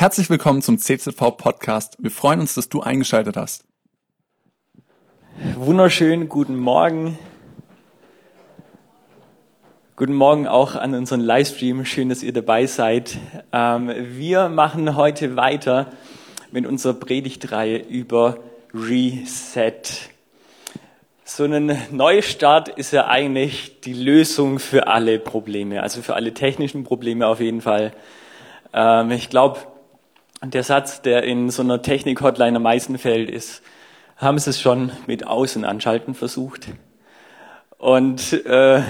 Herzlich willkommen zum CZV Podcast. Wir freuen uns, dass du eingeschaltet hast. Wunderschönen guten Morgen. Guten Morgen auch an unseren Livestream. Schön, dass ihr dabei seid. Ähm, wir machen heute weiter mit unserer Predigtreihe über Reset. So ein Neustart ist ja eigentlich die Lösung für alle Probleme, also für alle technischen Probleme auf jeden Fall. Ähm, ich glaube, der Satz, der in so einer Technik-Hotline am meisten fällt, ist, haben Sie es schon mit Außen anschalten versucht? Und äh,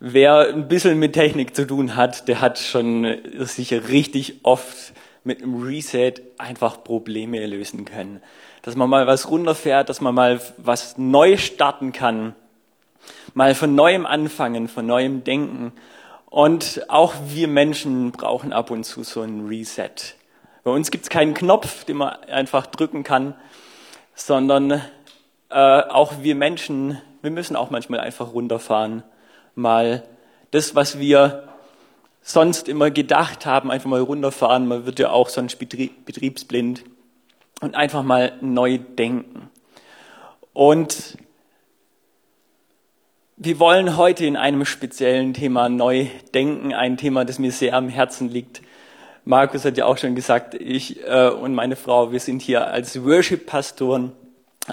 wer ein bisschen mit Technik zu tun hat, der hat schon sicher richtig oft mit einem Reset einfach Probleme lösen können. Dass man mal was runterfährt, dass man mal was neu starten kann, mal von neuem anfangen, von neuem denken. Und auch wir Menschen brauchen ab und zu so ein Reset. Bei uns gibt es keinen Knopf, den man einfach drücken kann, sondern äh, auch wir Menschen, wir müssen auch manchmal einfach runterfahren, mal das, was wir sonst immer gedacht haben, einfach mal runterfahren. Man wird ja auch sonst betriebsblind und einfach mal neu denken. Und wir wollen heute in einem speziellen Thema neu denken, ein Thema, das mir sehr am Herzen liegt. Markus hat ja auch schon gesagt, ich äh, und meine Frau, wir sind hier als Worship-Pastoren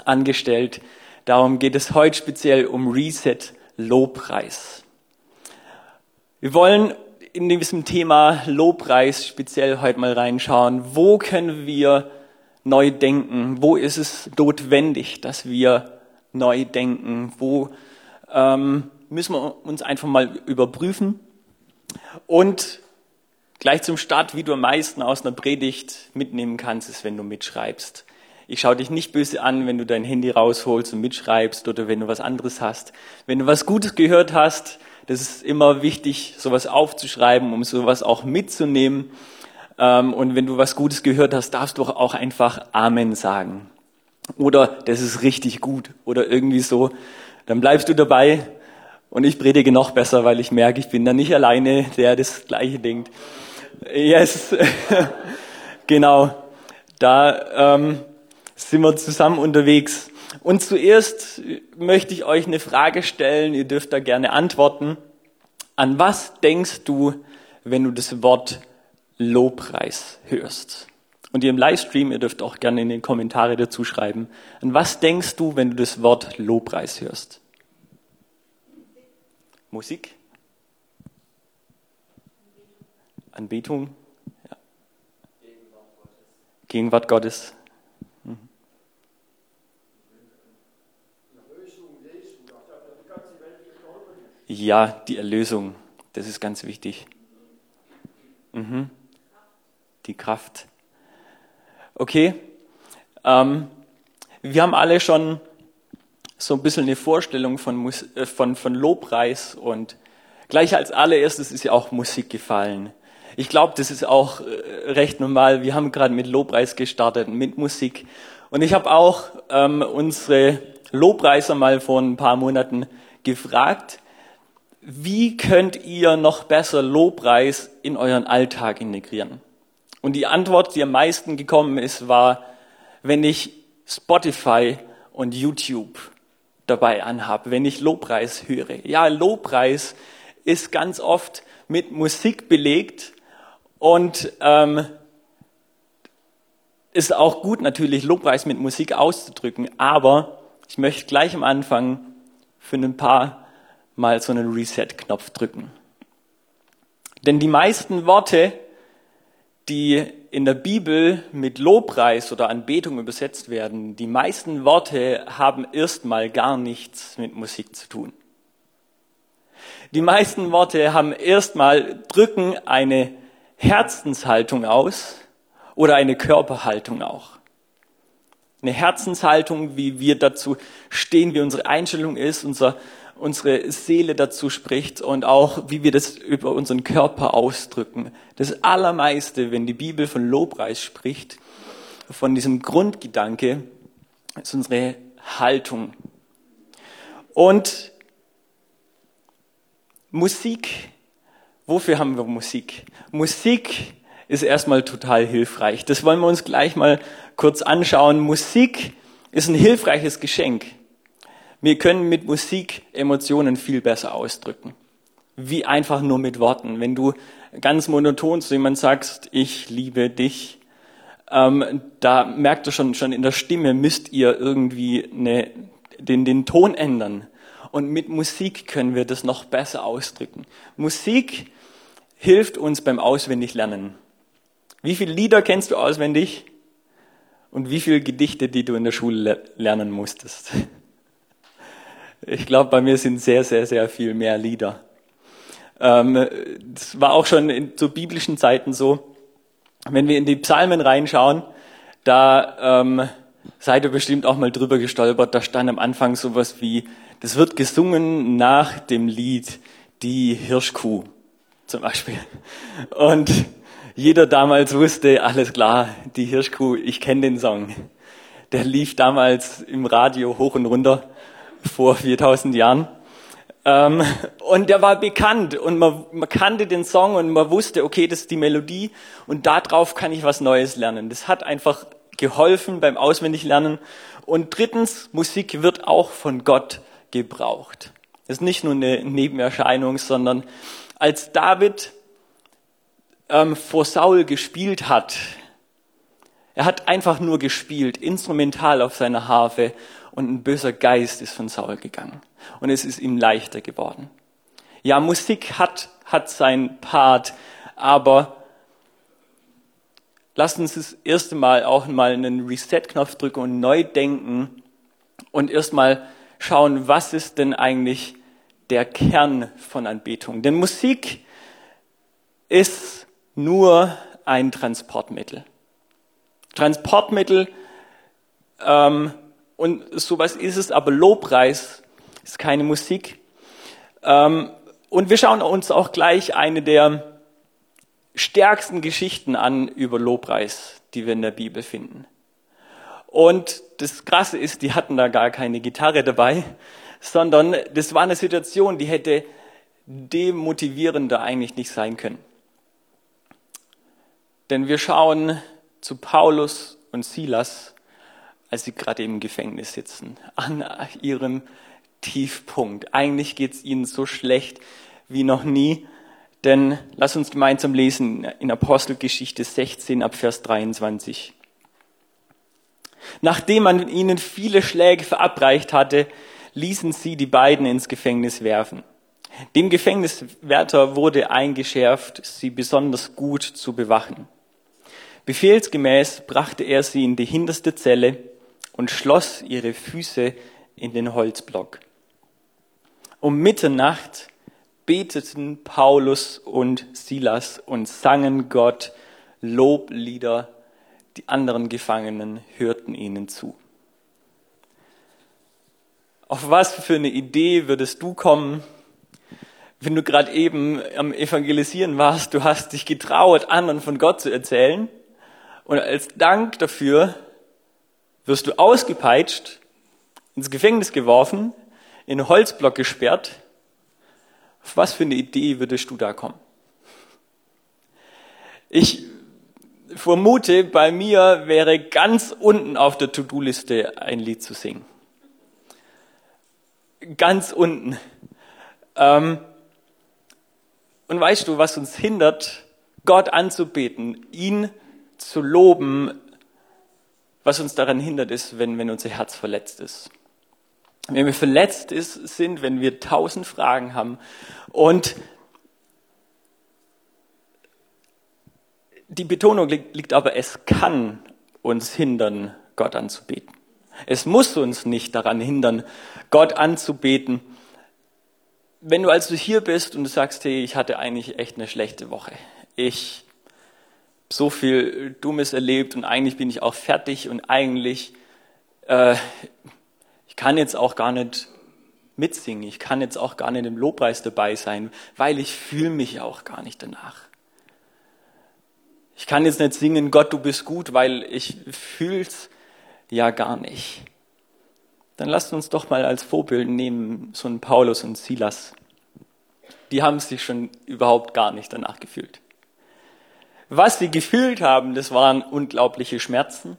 angestellt. Darum geht es heute speziell um Reset, Lobpreis. Wir wollen in diesem Thema Lobpreis speziell heute mal reinschauen. Wo können wir neu denken? Wo ist es notwendig, dass wir neu denken? Wo ähm, müssen wir uns einfach mal überprüfen? Und gleich zum Start, wie du am meisten aus einer Predigt mitnehmen kannst, ist, wenn du mitschreibst. Ich schaue dich nicht böse an, wenn du dein Handy rausholst und mitschreibst oder wenn du was anderes hast. Wenn du was Gutes gehört hast, das ist immer wichtig, sowas aufzuschreiben, um sowas auch mitzunehmen. Ähm, und wenn du was Gutes gehört hast, darfst du auch einfach Amen sagen. Oder das ist richtig gut oder irgendwie so. Dann bleibst du dabei und ich predige noch besser, weil ich merke, ich bin da nicht alleine, der das Gleiche denkt. Yes, genau. Da ähm, sind wir zusammen unterwegs. Und zuerst möchte ich euch eine Frage stellen, ihr dürft da gerne antworten. An was denkst du, wenn du das Wort Lobpreis hörst? Und ihr im Livestream, ihr dürft auch gerne in den Kommentare dazu schreiben. An was denkst du, wenn du das Wort Lobpreis hörst? Musik? Anbetung? Ja. Gegenwart Gottes. Ja, die Erlösung, das ist ganz wichtig. Mhm. Die Kraft. Okay, ähm, wir haben alle schon so ein bisschen eine Vorstellung von, äh, von, von Lobpreis und gleich als allererstes ist ja auch Musik gefallen. Ich glaube, das ist auch äh, recht normal. Wir haben gerade mit Lobpreis gestartet, mit Musik. Und ich habe auch ähm, unsere Lobpreiser mal vor ein paar Monaten gefragt, wie könnt ihr noch besser Lobpreis in euren Alltag integrieren? Und die Antwort, die am meisten gekommen ist, war, wenn ich Spotify und YouTube dabei anhabe, wenn ich Lobpreis höre. Ja, Lobpreis ist ganz oft mit Musik belegt und ähm, ist auch gut natürlich, Lobpreis mit Musik auszudrücken, aber ich möchte gleich am Anfang für ein paar mal so einen Reset-Knopf drücken. Denn die meisten Worte, die in der Bibel mit Lobpreis oder Anbetung übersetzt werden, die meisten Worte haben erstmal gar nichts mit Musik zu tun. Die meisten Worte haben erstmal drücken eine Herzenshaltung aus oder eine Körperhaltung auch. Eine Herzenshaltung, wie wir dazu stehen, wie unsere Einstellung ist, unser, unsere Seele dazu spricht und auch wie wir das über unseren Körper ausdrücken. Das Allermeiste, wenn die Bibel von Lobpreis spricht, von diesem Grundgedanke, ist unsere Haltung. Und Musik, wofür haben wir Musik? Musik ist erstmal total hilfreich. Das wollen wir uns gleich mal kurz anschauen. Musik ist ein hilfreiches Geschenk. Wir können mit Musik Emotionen viel besser ausdrücken. Wie einfach nur mit Worten. Wenn du ganz monoton zu jemandem sagst, ich liebe dich, ähm, da merkt du schon, schon in der Stimme müsst ihr irgendwie eine, den, den Ton ändern. Und mit Musik können wir das noch besser ausdrücken. Musik hilft uns beim Auswendiglernen. Wie viele Lieder kennst du auswendig? Und wie viele Gedichte, die du in der Schule lernen musstest? Ich glaube, bei mir sind sehr, sehr, sehr viel mehr Lieder. Ähm, das war auch schon in, zu biblischen Zeiten so. Wenn wir in die Psalmen reinschauen, da ähm, seid ihr bestimmt auch mal drüber gestolpert. Da stand am Anfang sowas wie, das wird gesungen nach dem Lied Die Hirschkuh zum Beispiel. Und jeder damals wusste, alles klar, die Hirschkuh, ich kenne den Song. Der lief damals im Radio hoch und runter vor 4000 Jahren. Ähm, und der war bekannt und man, man kannte den Song und man wusste, okay, das ist die Melodie und darauf kann ich was Neues lernen. Das hat einfach geholfen beim Auswendiglernen. Und drittens, Musik wird auch von Gott gebraucht. Das ist nicht nur eine Nebenerscheinung, sondern als David ähm, vor Saul gespielt hat, er hat einfach nur gespielt, instrumental auf seiner Harfe und ein böser Geist ist von Saul gegangen. Und es ist ihm leichter geworden. Ja, Musik hat, hat sein Part, aber lasst uns das erste Mal auch mal einen Reset-Knopf drücken und neu denken und erstmal schauen, was ist denn eigentlich der Kern von Anbetung. Denn Musik ist nur ein Transportmittel. Transportmittel ähm, und sowas ist es, aber Lobpreis ist keine Musik. Ähm, und wir schauen uns auch gleich eine der stärksten Geschichten an über Lobpreis, die wir in der Bibel finden. Und das Krasse ist, die hatten da gar keine Gitarre dabei, sondern das war eine Situation, die hätte demotivierender eigentlich nicht sein können. Denn wir schauen zu Paulus und Silas als sie gerade im Gefängnis sitzen, an ihrem Tiefpunkt. Eigentlich geht es ihnen so schlecht wie noch nie. Denn lass uns gemeinsam lesen in Apostelgeschichte 16 ab Vers 23. Nachdem man ihnen viele Schläge verabreicht hatte, ließen sie die beiden ins Gefängnis werfen. Dem Gefängniswärter wurde eingeschärft, sie besonders gut zu bewachen. Befehlsgemäß brachte er sie in die hinterste Zelle und schloss ihre Füße in den Holzblock. Um Mitternacht beteten Paulus und Silas und sangen Gott Loblieder. Die anderen Gefangenen hörten ihnen zu. Auf was für eine Idee würdest du kommen, wenn du gerade eben am Evangelisieren warst, du hast dich getraut, anderen von Gott zu erzählen und als Dank dafür wirst du ausgepeitscht, ins Gefängnis geworfen, in Holzblock gesperrt. Auf was für eine Idee würdest du da kommen? Ich vermute, bei mir wäre ganz unten auf der To-Do-Liste ein Lied zu singen. Ganz unten. Ähm, und weißt du, was uns hindert, Gott anzubeten, ihn zu loben, was uns daran hindert, ist, wenn, wenn unser Herz verletzt ist. Wenn wir verletzt ist, sind, wenn wir tausend Fragen haben und die Betonung liegt, aber, es kann uns hindern, Gott anzubeten. Es muss uns nicht daran hindern, Gott anzubeten. Wenn du also hier bist und du sagst, hey, ich hatte eigentlich echt eine schlechte Woche. Ich so viel Dummes erlebt und eigentlich bin ich auch fertig und eigentlich, äh, ich kann jetzt auch gar nicht mitsingen, ich kann jetzt auch gar nicht im Lobpreis dabei sein, weil ich fühle mich auch gar nicht danach. Ich kann jetzt nicht singen, Gott, du bist gut, weil ich fühl's ja gar nicht. Dann lasst uns doch mal als Vorbild nehmen, so ein Paulus und Silas. Die haben sich schon überhaupt gar nicht danach gefühlt. Was sie gefühlt haben, das waren unglaubliche Schmerzen.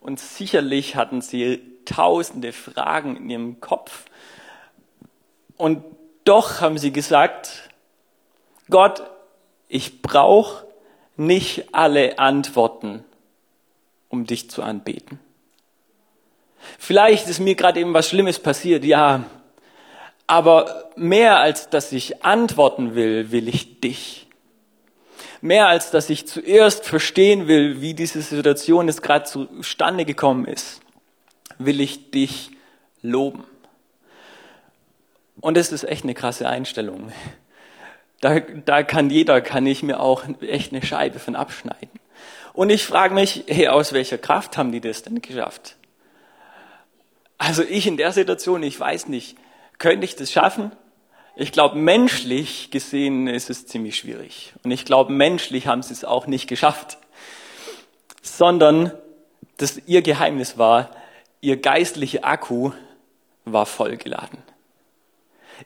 Und sicherlich hatten sie tausende Fragen in ihrem Kopf. Und doch haben sie gesagt, Gott, ich brauche nicht alle Antworten, um dich zu anbeten. Vielleicht ist mir gerade eben was Schlimmes passiert, ja, aber mehr als dass ich antworten will, will ich dich. Mehr als dass ich zuerst verstehen will, wie diese Situation jetzt gerade zustande gekommen ist, will ich dich loben. Und das ist echt eine krasse Einstellung. Da, da kann jeder, kann ich mir auch echt eine Scheibe von abschneiden. Und ich frage mich, hey, aus welcher Kraft haben die das denn geschafft? Also ich in der Situation, ich weiß nicht, könnte ich das schaffen? Ich glaube, menschlich gesehen ist es ziemlich schwierig. Und ich glaube, menschlich haben sie es auch nicht geschafft. Sondern dass ihr Geheimnis war, ihr geistlicher Akku war vollgeladen.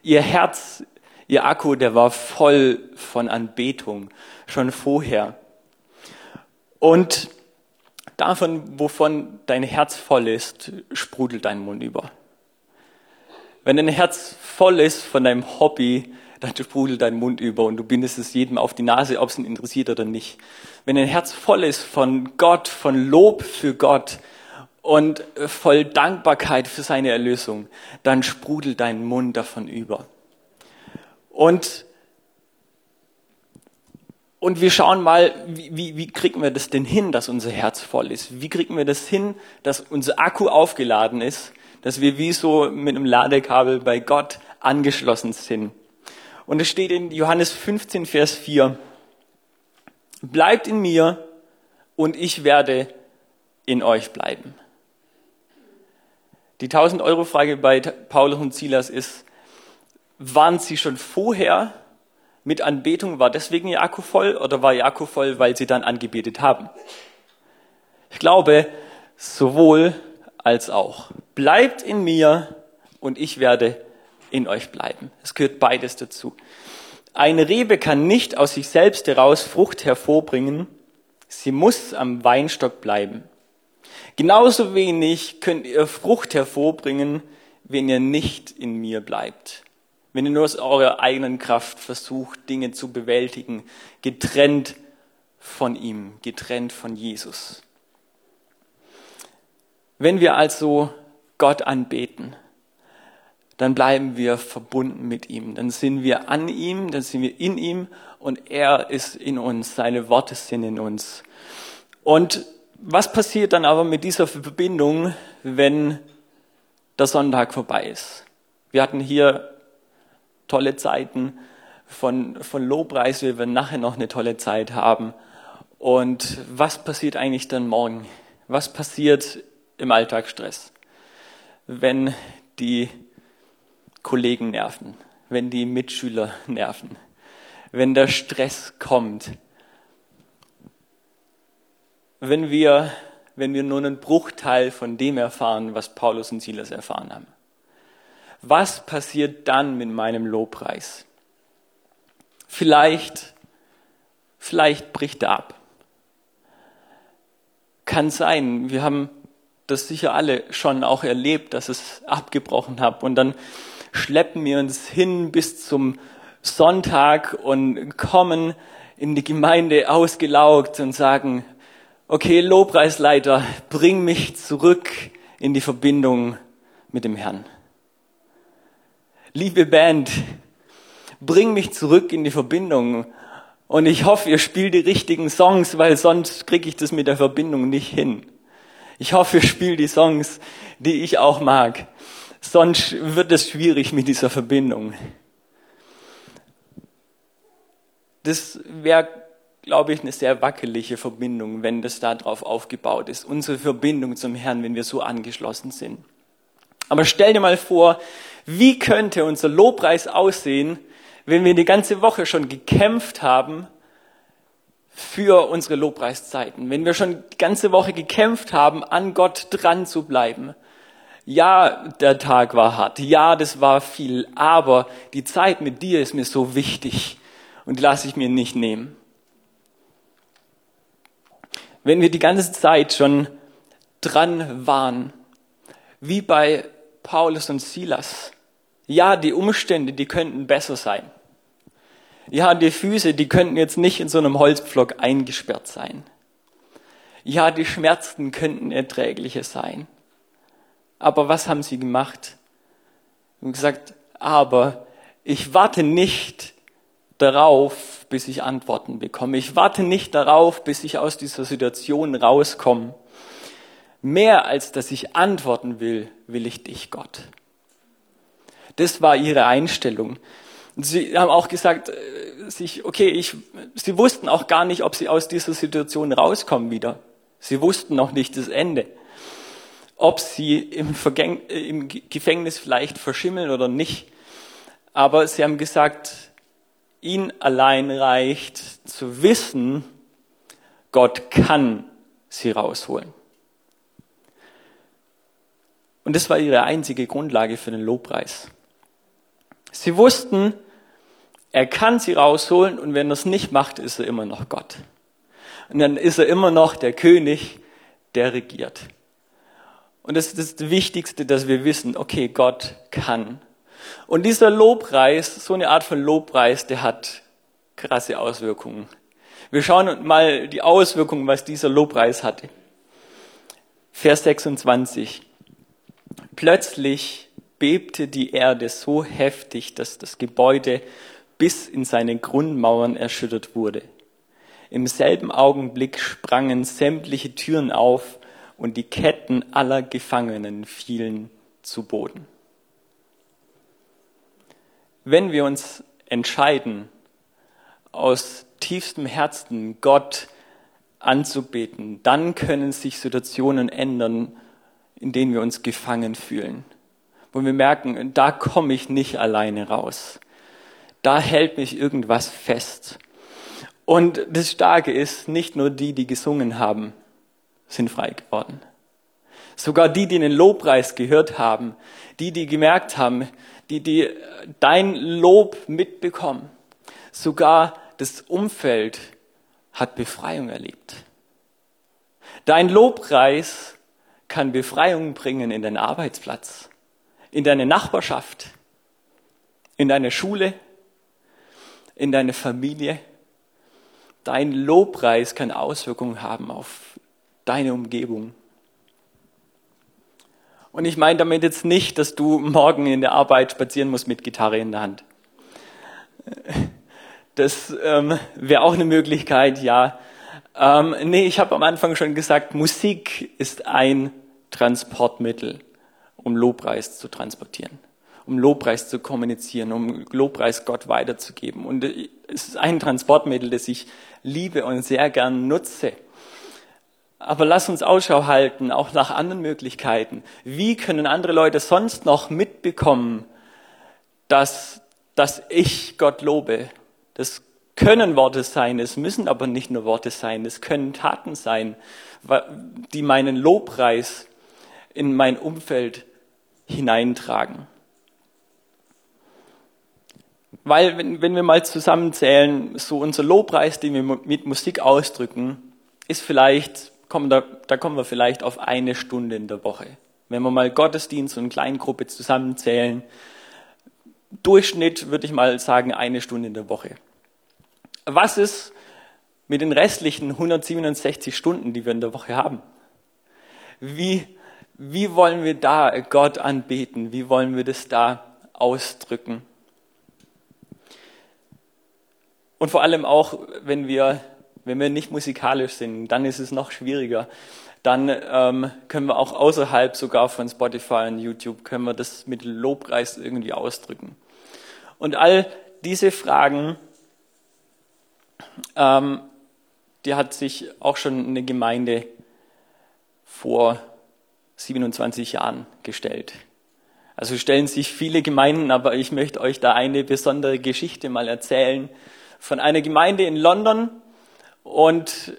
Ihr Herz, ihr Akku, der war voll von Anbetung, schon vorher. Und davon, wovon dein Herz voll ist, sprudelt dein Mund über. Wenn dein Herz voll ist von deinem Hobby, dann sprudelt dein Mund über und du bindest es jedem auf die Nase, ob es ihn interessiert oder nicht. Wenn dein Herz voll ist von Gott, von Lob für Gott und voll Dankbarkeit für seine Erlösung, dann sprudelt dein Mund davon über. Und und wir schauen mal, wie, wie, wie kriegen wir das denn hin, dass unser Herz voll ist? Wie kriegen wir das hin, dass unser Akku aufgeladen ist, dass wir wie so mit einem Ladekabel bei Gott angeschlossen sind? Und es steht in Johannes 15, Vers 4, bleibt in mir und ich werde in euch bleiben. Die 1000 Euro Frage bei Paulus und Silas ist, waren sie schon vorher mit Anbetung, war deswegen ihr Akku voll oder war ihr Akku voll, weil sie dann angebetet haben? Ich glaube, sowohl als auch. Bleibt in mir und ich werde in euch bleiben. Es gehört beides dazu. Eine Rebe kann nicht aus sich selbst heraus Frucht hervorbringen. Sie muss am Weinstock bleiben. Genauso wenig könnt ihr Frucht hervorbringen, wenn ihr nicht in mir bleibt wenn ihr nur aus eurer eigenen Kraft versucht, Dinge zu bewältigen, getrennt von ihm, getrennt von Jesus. Wenn wir also Gott anbeten, dann bleiben wir verbunden mit ihm, dann sind wir an ihm, dann sind wir in ihm und er ist in uns, seine Worte sind in uns. Und was passiert dann aber mit dieser Verbindung, wenn der Sonntag vorbei ist? Wir hatten hier tolle Zeiten von, von Lobpreis. Wir werden nachher noch eine tolle Zeit haben. Und was passiert eigentlich dann morgen? Was passiert im Alltagsstress? Wenn die Kollegen nerven, wenn die Mitschüler nerven, wenn der Stress kommt, wenn wir, wenn wir nur einen Bruchteil von dem erfahren, was Paulus und Silas erfahren haben was passiert dann mit meinem Lobpreis? Vielleicht, vielleicht bricht er ab. Kann sein. Wir haben das sicher alle schon auch erlebt, dass es abgebrochen hat. Und dann schleppen wir uns hin bis zum Sonntag und kommen in die Gemeinde ausgelaugt und sagen, okay, Lobpreisleiter, bring mich zurück in die Verbindung mit dem Herrn liebe Band, bring mich zurück in die Verbindung. Und ich hoffe, ihr spielt die richtigen Songs, weil sonst kriege ich das mit der Verbindung nicht hin. Ich hoffe, ihr spielt die Songs, die ich auch mag. Sonst wird es schwierig mit dieser Verbindung. Das wäre, glaube ich, eine sehr wackelige Verbindung, wenn das darauf aufgebaut ist. Unsere Verbindung zum Herrn, wenn wir so angeschlossen sind. Aber stell dir mal vor, wie könnte unser Lobpreis aussehen, wenn wir die ganze Woche schon gekämpft haben für unsere Lobpreiszeiten, wenn wir schon die ganze Woche gekämpft haben, an Gott dran zu bleiben. Ja, der Tag war hart. Ja, das war viel. Aber die Zeit mit dir ist mir so wichtig und die lasse ich mir nicht nehmen. wenn wir die ganze Zeit schon dran waren, wie bei Paulus und Silas. Ja, die Umstände, die könnten besser sein. Ja, die Füße, die könnten jetzt nicht in so einem Holzpflock eingesperrt sein. Ja, die Schmerzen könnten erträglicher sein. Aber was haben sie gemacht? Haben gesagt, aber ich warte nicht darauf, bis ich Antworten bekomme. Ich warte nicht darauf, bis ich aus dieser Situation rauskomme. Mehr als dass ich antworten will, will ich dich, Gott. Das war ihre Einstellung. Und sie haben auch gesagt, äh, sich, okay, ich, sie wussten auch gar nicht, ob sie aus dieser Situation rauskommen wieder. Sie wussten noch nicht das Ende. Ob sie im, Vergäng, äh, im Gefängnis vielleicht verschimmeln oder nicht. Aber sie haben gesagt, ihnen allein reicht zu wissen, Gott kann sie rausholen. Und das war ihre einzige Grundlage für den Lobpreis. Sie wussten, er kann sie rausholen und wenn er es nicht macht, ist er immer noch Gott. Und dann ist er immer noch der König, der regiert. Und das ist das Wichtigste, dass wir wissen, okay, Gott kann. Und dieser Lobpreis, so eine Art von Lobpreis, der hat krasse Auswirkungen. Wir schauen mal die Auswirkungen, was dieser Lobpreis hatte. Vers 26. Plötzlich bebte die Erde so heftig, dass das Gebäude bis in seine Grundmauern erschüttert wurde. Im selben Augenblick sprangen sämtliche Türen auf und die Ketten aller Gefangenen fielen zu Boden. Wenn wir uns entscheiden, aus tiefstem Herzen Gott anzubeten, dann können sich Situationen ändern, in denen wir uns gefangen fühlen. Wo wir merken, da komme ich nicht alleine raus. Da hält mich irgendwas fest. Und das Starke ist, nicht nur die, die gesungen haben, sind frei geworden. Sogar die, die den Lobpreis gehört haben, die, die gemerkt haben, die, die dein Lob mitbekommen, sogar das Umfeld hat Befreiung erlebt. Dein Lobpreis kann Befreiung bringen in deinen Arbeitsplatz, in deine Nachbarschaft, in deine Schule, in deine Familie. Dein Lobpreis kann Auswirkungen haben auf deine Umgebung. Und ich meine damit jetzt nicht, dass du morgen in der Arbeit spazieren musst mit Gitarre in der Hand. Das ähm, wäre auch eine Möglichkeit, ja. Ähm, nee, ich habe am Anfang schon gesagt, Musik ist ein Transportmittel, um Lobpreis zu transportieren, um Lobpreis zu kommunizieren, um Lobpreis Gott weiterzugeben. Und es ist ein Transportmittel, das ich liebe und sehr gern nutze. Aber lass uns Ausschau halten, auch nach anderen Möglichkeiten. Wie können andere Leute sonst noch mitbekommen, dass, dass ich Gott lobe? Das können Worte sein, es müssen aber nicht nur Worte sein, es können Taten sein, die meinen Lobpreis in mein Umfeld hineintragen. Weil, wenn, wenn wir mal zusammenzählen, so unser Lobpreis, den wir mit Musik ausdrücken, ist vielleicht, kommen da, da kommen wir vielleicht auf eine Stunde in der Woche. Wenn wir mal Gottesdienst und Kleingruppe zusammenzählen, Durchschnitt würde ich mal sagen, eine Stunde in der Woche was ist mit den restlichen 167 Stunden, die wir in der Woche haben? Wie, wie wollen wir da Gott anbeten? Wie wollen wir das da ausdrücken? Und vor allem auch, wenn wir, wenn wir nicht musikalisch sind, dann ist es noch schwieriger. Dann ähm, können wir auch außerhalb sogar von Spotify und YouTube, können wir das mit Lobpreis irgendwie ausdrücken. Und all diese Fragen ähm, die hat sich auch schon eine Gemeinde vor 27 Jahren gestellt. Also stellen sich viele Gemeinden, aber ich möchte euch da eine besondere Geschichte mal erzählen von einer Gemeinde in London. Und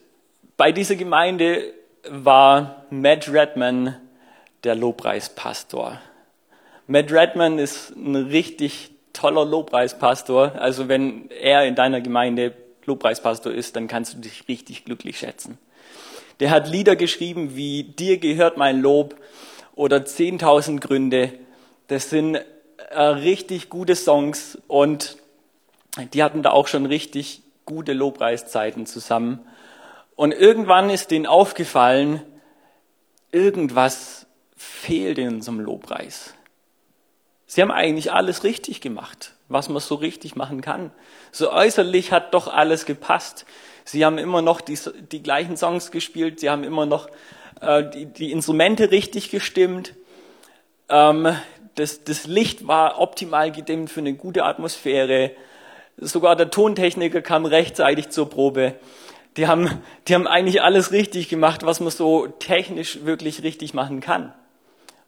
bei dieser Gemeinde war Matt Redman der Lobpreispastor. Matt Redman ist ein richtig toller Lobpreispastor. Also wenn er in deiner Gemeinde Lobpreispastor ist, dann kannst du dich richtig glücklich schätzen. Der hat Lieder geschrieben wie Dir gehört mein Lob oder 10.000 Gründe. Das sind äh, richtig gute Songs und die hatten da auch schon richtig gute Lobpreiszeiten zusammen. Und irgendwann ist denen aufgefallen, irgendwas fehlt in unserem Lobpreis. Sie haben eigentlich alles richtig gemacht, was man so richtig machen kann. So äußerlich hat doch alles gepasst. Sie haben immer noch die, die gleichen Songs gespielt, sie haben immer noch äh, die, die, Instrumente richtig gestimmt. Ähm, das, das Licht war optimal gedimmt für eine gute Atmosphäre. Sogar der Tontechniker kam rechtzeitig zur Probe. Die haben, die haben eigentlich alles richtig gemacht, was man so technisch wirklich richtig machen kann.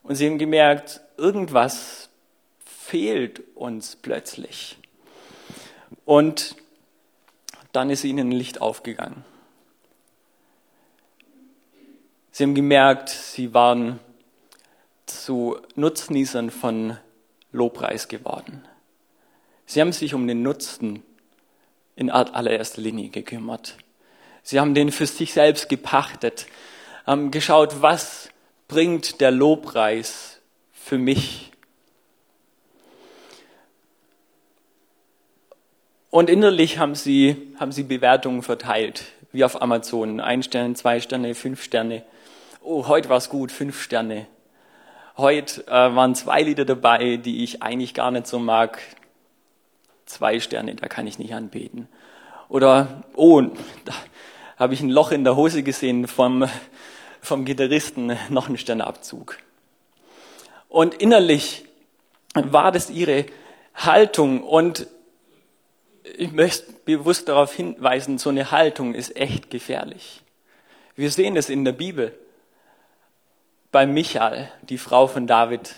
Und sie haben gemerkt, irgendwas fehlt uns plötzlich. Und dann ist ihnen ein Licht aufgegangen. Sie haben gemerkt, sie waren zu Nutznießern von Lobpreis geworden. Sie haben sich um den Nutzen in allererster Linie gekümmert. Sie haben den für sich selbst gepachtet, haben geschaut, was bringt der Lobpreis für mich. Und innerlich haben sie, haben sie Bewertungen verteilt, wie auf Amazon. Ein Stern, zwei Sterne, fünf Sterne. Oh, heute war es gut, fünf Sterne. Heute äh, waren zwei Lieder dabei, die ich eigentlich gar nicht so mag. Zwei Sterne, da kann ich nicht anbeten. Oder, oh, da habe ich ein Loch in der Hose gesehen vom, vom Gitarristen, noch ein Sterneabzug. Und innerlich war das ihre Haltung und ich möchte bewusst darauf hinweisen, so eine Haltung ist echt gefährlich. Wir sehen es in der Bibel bei Michael, die Frau von David.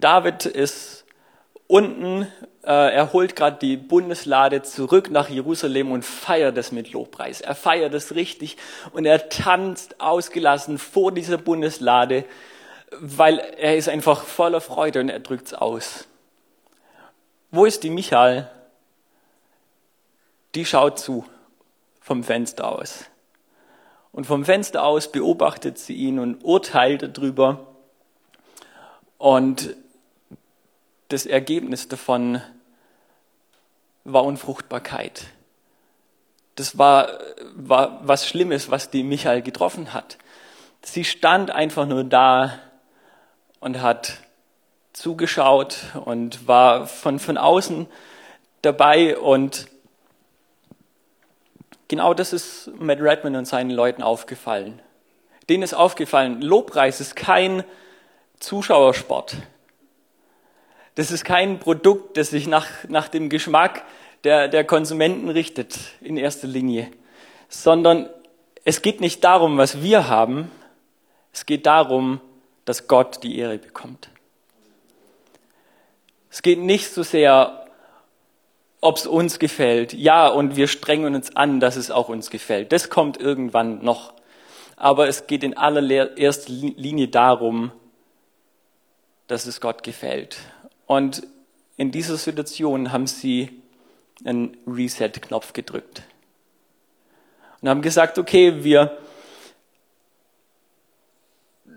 David ist unten, äh, er holt gerade die Bundeslade zurück nach Jerusalem und feiert es mit Lobpreis. Er feiert es richtig und er tanzt ausgelassen vor dieser Bundeslade, weil er ist einfach voller Freude und er drückt es aus. Wo ist die Michael? Die schaut zu vom Fenster aus. Und vom Fenster aus beobachtet sie ihn und urteilt darüber. Und das Ergebnis davon war Unfruchtbarkeit. Das war, war was Schlimmes, was die Michael getroffen hat. Sie stand einfach nur da und hat zugeschaut und war von, von außen dabei und Genau das ist Matt Redman und seinen Leuten aufgefallen. Denen ist aufgefallen, Lobpreis ist kein Zuschauersport. Das ist kein Produkt, das sich nach, nach dem Geschmack der, der Konsumenten richtet in erster Linie, sondern es geht nicht darum, was wir haben, es geht darum, dass Gott die Ehre bekommt. Es geht nicht so sehr ob es uns gefällt. Ja, und wir strengen uns an, dass es auch uns gefällt. Das kommt irgendwann noch. Aber es geht in allererster Linie darum, dass es Gott gefällt. Und in dieser Situation haben sie einen Reset-Knopf gedrückt und haben gesagt, okay, wir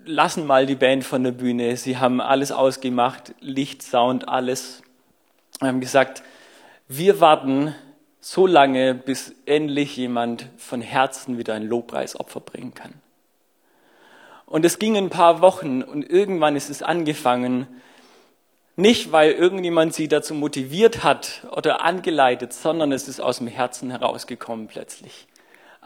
lassen mal die Band von der Bühne. Sie haben alles ausgemacht, Licht, Sound, alles. Wir haben gesagt, wir warten so lange, bis endlich jemand von Herzen wieder ein Lobpreisopfer bringen kann. Und es ging ein paar Wochen und irgendwann ist es angefangen, nicht weil irgendjemand sie dazu motiviert hat oder angeleitet, sondern es ist aus dem Herzen herausgekommen plötzlich.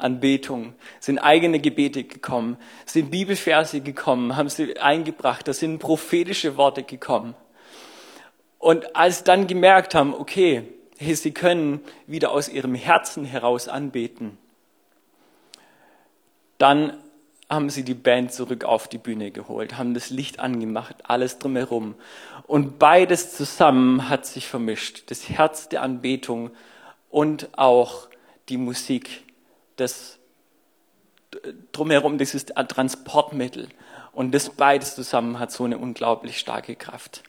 Anbetung, sind eigene Gebete gekommen, sind Bibelverse gekommen, haben sie eingebracht, da sind prophetische Worte gekommen. Und als dann gemerkt haben, okay, sie können wieder aus ihrem Herzen heraus anbeten. Dann haben sie die Band zurück auf die Bühne geholt, haben das Licht angemacht, alles drumherum. Und beides zusammen hat sich vermischt. Das Herz der Anbetung und auch die Musik, das drumherum, ein Transportmittel. Und das beides zusammen hat so eine unglaublich starke Kraft.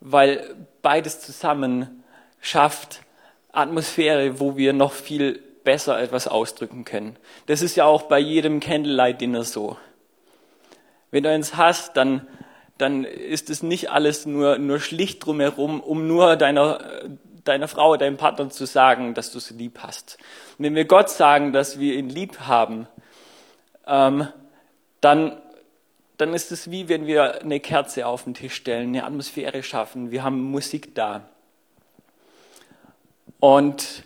Weil beides zusammen schafft Atmosphäre, wo wir noch viel besser etwas ausdrücken können. Das ist ja auch bei jedem Candlelight-Dinner so. Wenn du eins hast, dann, dann ist es nicht alles nur, nur schlicht drumherum, um nur deiner, deiner Frau, deinem Partner zu sagen, dass du sie lieb hast. wenn wir Gott sagen, dass wir ihn lieb haben, ähm, dann, dann ist es wie wenn wir eine Kerze auf den Tisch stellen, eine Atmosphäre schaffen, wir haben Musik da. Und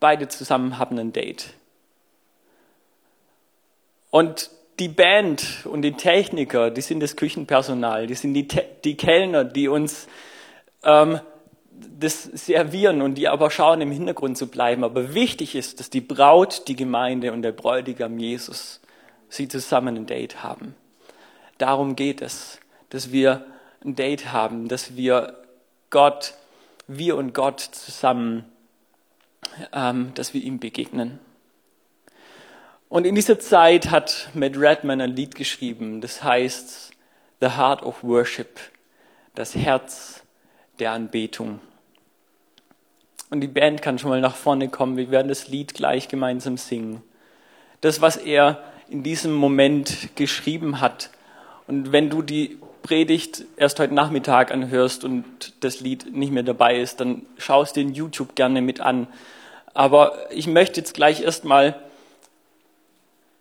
beide zusammen haben ein Date. Und die Band und die Techniker, die sind das Küchenpersonal, die sind die, die Kellner, die uns ähm, das servieren und die aber schauen, im Hintergrund zu bleiben. Aber wichtig ist, dass die Braut, die Gemeinde und der Bräutigam Jesus sie zusammen ein Date haben. Darum geht es, dass wir ein Date haben, dass wir Gott, wir und Gott zusammen, ähm, dass wir ihm begegnen. Und in dieser Zeit hat Matt Redman ein Lied geschrieben, das heißt The Heart of Worship, das Herz der Anbetung. Und die Band kann schon mal nach vorne kommen. Wir werden das Lied gleich gemeinsam singen. Das, was er in diesem Moment geschrieben hat. Und wenn du die Predigt erst heute Nachmittag anhörst und das Lied nicht mehr dabei ist, dann schaust den YouTube gerne mit an. Aber ich möchte jetzt gleich erstmal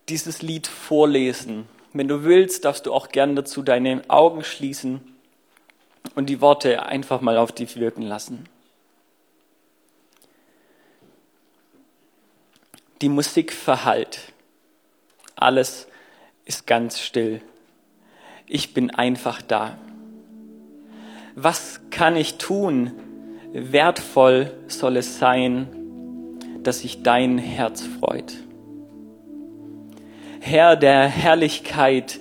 dieses Lied vorlesen. Wenn du willst, darfst du auch gerne dazu deine Augen schließen und die Worte einfach mal auf dich wirken lassen. Die Musik verhallt. Alles ist ganz still. Ich bin einfach da. Was kann ich tun? Wertvoll soll es sein, dass sich dein Herz freut. Herr der Herrlichkeit,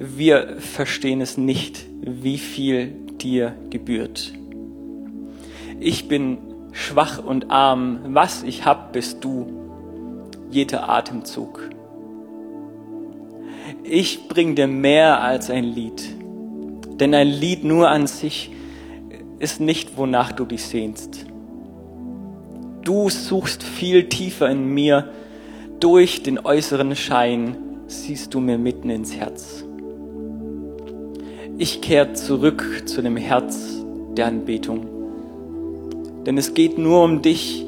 wir verstehen es nicht, wie viel dir gebührt. Ich bin schwach und arm, was ich hab, bist du jeder Atemzug. Ich bring dir mehr als ein Lied, denn ein Lied nur an sich ist nicht, wonach du dich sehnst. Du suchst viel tiefer in mir, durch den äußeren Schein siehst du mir mitten ins Herz. Ich kehre zurück zu dem Herz der Anbetung, denn es geht nur um dich,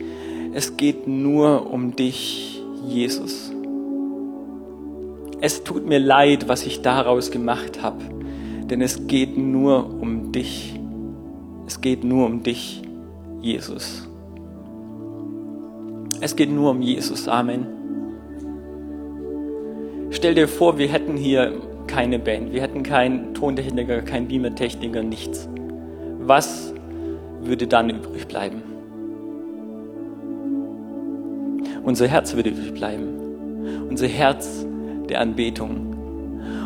es geht nur um dich Jesus. Es tut mir leid, was ich daraus gemacht habe, denn es geht nur um dich. Es geht nur um dich, Jesus. Es geht nur um Jesus. Amen. Stell dir vor, wir hätten hier keine Band, wir hätten keinen Tontechniker, keinen Beamer-Techniker, nichts. Was würde dann übrig bleiben? Unser Herz würde bleiben. Unser Herz der Anbetung.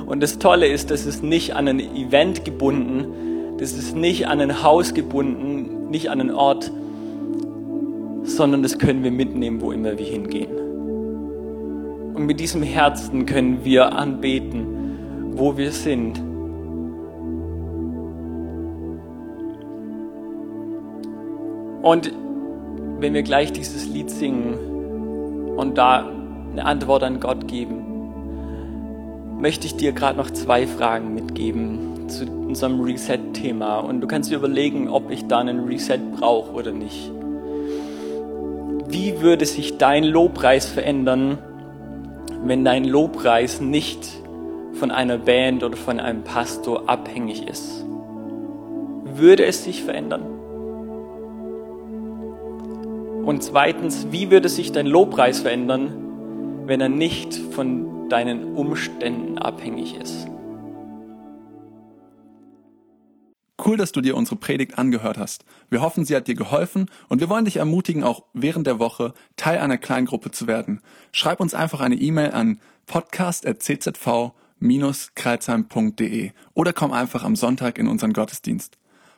Und das Tolle ist, das ist nicht an ein Event gebunden, das ist nicht an ein Haus gebunden, nicht an einen Ort, sondern das können wir mitnehmen, wo immer wir hingehen. Und mit diesem Herzen können wir anbeten, wo wir sind. Und wenn wir gleich dieses Lied singen, und da eine Antwort an Gott geben, möchte ich dir gerade noch zwei Fragen mitgeben zu unserem Reset-Thema. Und du kannst dir überlegen, ob ich da einen Reset brauche oder nicht. Wie würde sich dein Lobpreis verändern, wenn dein Lobpreis nicht von einer Band oder von einem Pastor abhängig ist? Würde es sich verändern? Und zweitens, wie würde sich dein Lobpreis verändern, wenn er nicht von deinen Umständen abhängig ist? Cool, dass du dir unsere Predigt angehört hast. Wir hoffen, sie hat dir geholfen und wir wollen dich ermutigen, auch während der Woche Teil einer Kleingruppe zu werden. Schreib uns einfach eine E-Mail an podcast.czv-kreuzheim.de oder komm einfach am Sonntag in unseren Gottesdienst.